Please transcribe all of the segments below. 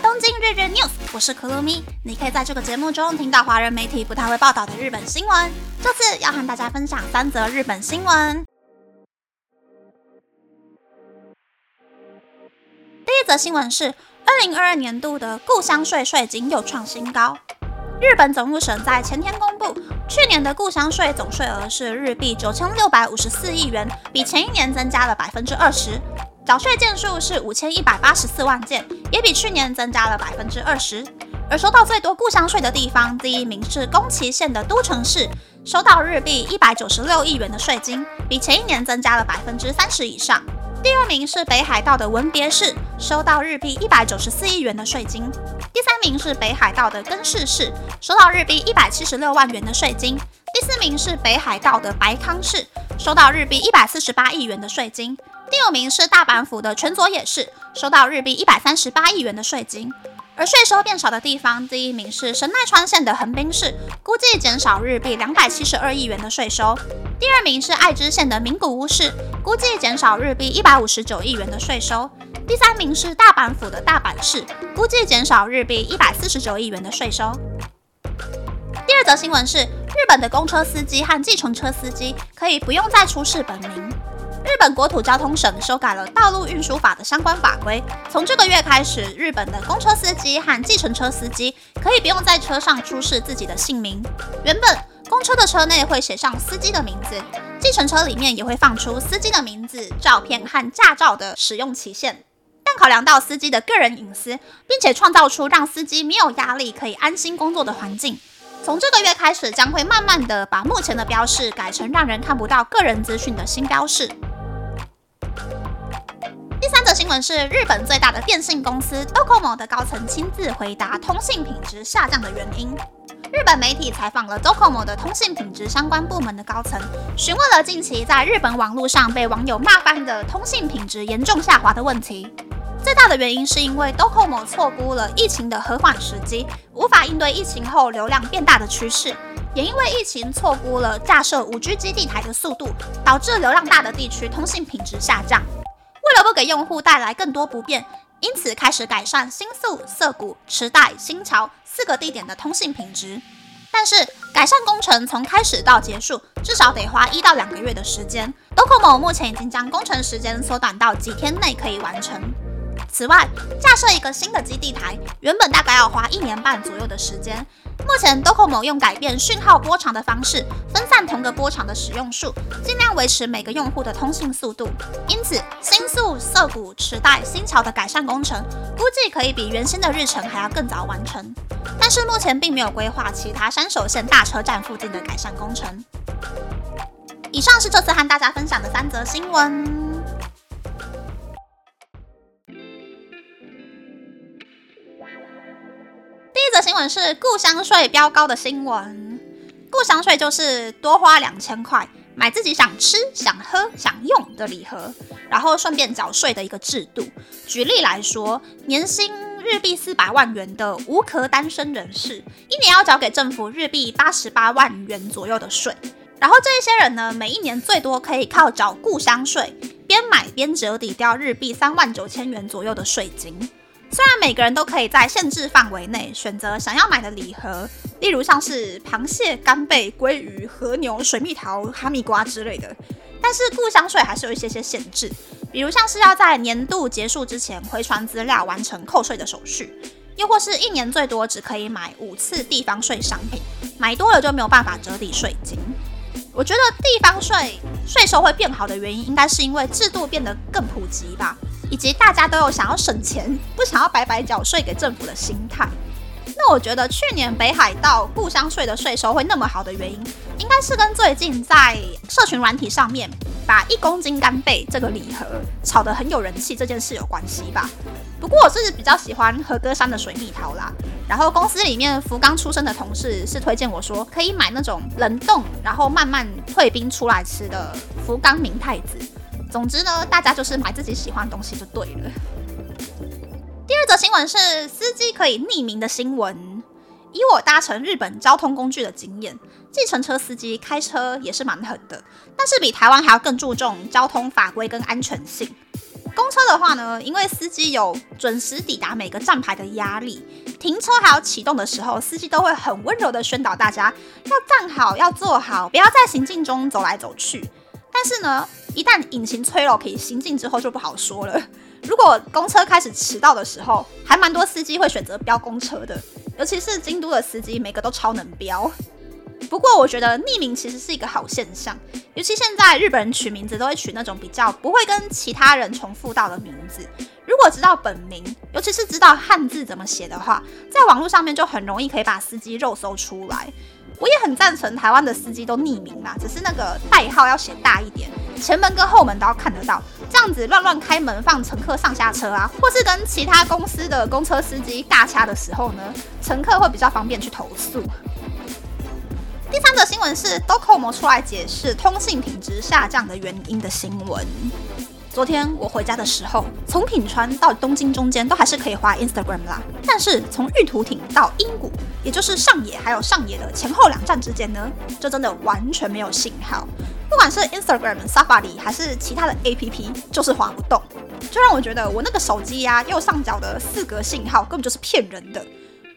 东京日日 news，我是可露咪。你可以在这个节目中听到华人媒体不太会报道的日本新闻。这次要和大家分享三则日本新闻。第一则新闻是，二零二二年度的故乡税税金又创新高。日本总务省在前天公布，去年的故乡税总税额是日币九千六百五十四亿元，比前一年增加了百分之二十。缴税件数是五千一百八十四万件，也比去年增加了百分之二十。而收到最多故乡税的地方，第一名是宫崎县的都城市，收到日币一百九十六亿元的税金，比前一年增加了百分之三十以上。第二名是北海道的文别市，收到日币一百九十四亿元的税金。第三名是北海道的根室市，收到日币一百七十六万元的税金。第四名是北海道的白康市，收到日币一百四十八亿元的税金。第五名是大阪府的全佐野市，收到日币一百三十八亿元的税金。而税收变少的地方，第一名是神奈川县的横滨市，估计减少日币两百七十二亿元的税收。第二名是爱知县的名古屋市，估计减少日币一百五十九亿元的税收。第三名是大阪府的大阪市，估计减少日币一百四十九亿元的税收。第二则新闻是，日本的公车司机和计程车司机可以不用再出示本名。日本国土交通省修改了道路运输法的相关法规，从这个月开始，日本的公车司机和计程车司机可以不用在车上出示自己的姓名。原本公车的车内会写上司机的名字，计程车里面也会放出司机的名字、照片和驾照的使用期限。但考量到司机的个人隐私，并且创造出让司机没有压力、可以安心工作的环境，从这个月开始将会慢慢的把目前的标示改成让人看不到个人资讯的新标示。新闻是日本最大的电信公司 Docomo 的高层亲自回答通信品质下降的原因。日本媒体采访了 Docomo 的通信品质相关部门的高层，询问了近期在日本网络上被网友骂翻的通信品质严重下滑的问题。最大的原因是因为 Docomo 错估了疫情的和缓时机，无法应对疫情后流量变大的趋势，也因为疫情错估了架设 5G 基地台的速度，导致流量大的地区通信品质下降。为了不给用户带来更多不便，因此开始改善新宿、涩谷、池袋、新桥四个地点的通信品质。但是改善工程从开始到结束，至少得花一到两个月的时间。Docomo 目前已经将工程时间缩短到几天内可以完成。此外，架设一个新的基地台，原本大概要花一年半左右的时间。目前，Docomo 用改变讯号波长的方式，分散同个波长的使用数，尽量维持每个用户的通信速度。因此，新宿、涩谷、池袋、新桥的改善工程，估计可以比原先的日程还要更早完成。但是目前并没有规划其他山手线大车站附近的改善工程。以上是这次和大家分享的三则新闻。新闻是故乡税飙高的新闻。故乡税就是多花两千块买自己想吃、想喝、想用的礼盒，然后顺便缴税的一个制度。举例来说，年薪日币四百万元的无壳单身人士，一年要缴给政府日币八十八万元左右的税。然后这一些人呢，每一年最多可以靠缴故乡税，边买边折抵掉日币三万九千元左右的税金。虽然每个人都可以在限制范围内选择想要买的礼盒，例如像是螃蟹、干贝、鲑鱼、和牛、水蜜桃、哈密瓜之类的，但是故乡税还是有一些些限制，比如像是要在年度结束之前回传资料完成扣税的手续，又或是一年最多只可以买五次地方税商品，买多了就没有办法折抵税金。我觉得地方税税收会变好的原因，应该是因为制度变得更普及吧。以及大家都有想要省钱、不想要白白缴税给政府的心态。那我觉得去年北海道故乡税的税收会那么好的原因，应该是跟最近在社群软体上面把一公斤干贝这个礼盒炒得很有人气这件事有关系吧。不过我是比较喜欢和歌山的水蜜桃啦。然后公司里面福冈出生的同事是推荐我说可以买那种冷冻，然后慢慢退冰出来吃的福冈明太子。总之呢，大家就是买自己喜欢的东西就对了。第二则新闻是司机可以匿名的新闻。以我搭乘日本交通工具的经验，计程车司机开车也是蛮狠的，但是比台湾还要更注重交通法规跟安全性。公车的话呢，因为司机有准时抵达每个站牌的压力，停车还要启动的时候，司机都会很温柔的宣导大家要站好，要坐好，不要在行进中走来走去。但是呢，一旦引擎催了可以行进之后，就不好说了。如果公车开始迟到的时候，还蛮多司机会选择飙公车的，尤其是京都的司机，每个都超能飙。不过我觉得匿名其实是一个好现象，尤其现在日本人取名字都会取那种比较不会跟其他人重复到的名字。如果知道本名，尤其是知道汉字怎么写的话，在网络上面就很容易可以把司机肉搜出来。我也很赞成台湾的司机都匿名啦，只是那个代号要写大一点，前门跟后门都要看得到，这样子乱乱开门放乘客上下车啊，或是跟其他公司的公车司机尬掐的时候呢，乘客会比较方便去投诉。第三则新闻是 Docomo 出来解释通信品质下降的原因的新闻。昨天我回家的时候，从品川到东京中间都还是可以滑 Instagram 啦，但是从玉图町到英谷，也就是上野还有上野的前后两站之间呢，就真的完全没有信号。不管是 Instagram、Safari 还是其他的 APP，就是滑不动，就让我觉得我那个手机呀右上角的四格信号根本就是骗人的。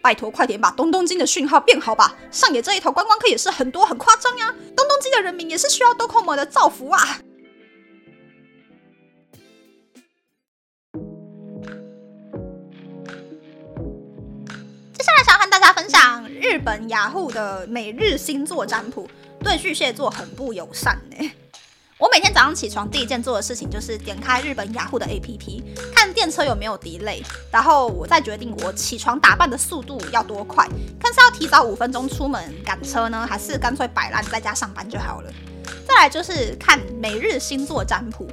拜托，快点把东东京的讯号变好吧！上野这一头观光客也是很多，很夸张呀。东东京的人民也是需要 Docomo 的造福啊。接下来想和大家分享日本雅虎的每日星座占卜，对巨蟹座很不友善呢。我每天早上起床第一件做的事情就是点开日本雅虎的 APP，电车有没有 delay，然后我再决定我起床打扮的速度要多快，看是要提早五分钟出门赶车呢，还是干脆摆烂在家上班就好了。再来就是看每日星座占卜，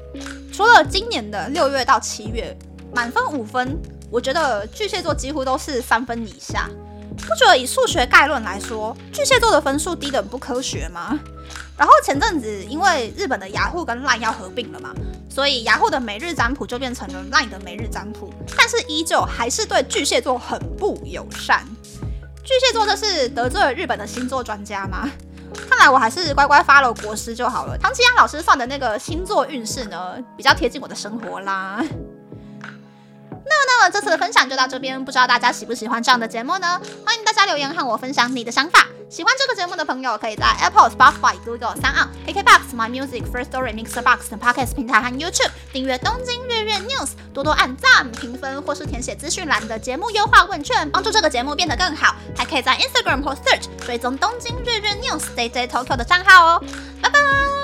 除了今年的六月到七月，满分五分，我觉得巨蟹座几乎都是三分以下。不觉得以数学概论来说，巨蟹座的分数低的不科学吗？然后前阵子因为日本的雅虎跟 LINE 要合并了嘛，所以雅虎的每日占卜就变成了 LINE 的每日占卜，但是依旧还是对巨蟹座很不友善。巨蟹座这是得罪了日本的星座专家吗？看来我还是乖乖发了国师就好了。唐吉安老师算的那个星座运势呢，比较贴近我的生活啦。那，这次的分享就到这边，不知道大家喜不喜欢这样的节目呢？欢迎大家留言和我分享你的想法。喜欢这个节目的朋友，可以在 Apple、Spotify、Google、三二 KKBox、My Music、First Story、Mixer Box 等 Podcast 平台和 YouTube 订阅《东京日日 News》，多多按赞、评分或是填写资讯栏的节目优化问卷，帮助这个节目变得更好。还可以在 Instagram 或 Search 追踪《东京日日 News》Day Day Tokyo 的账号哦。拜拜。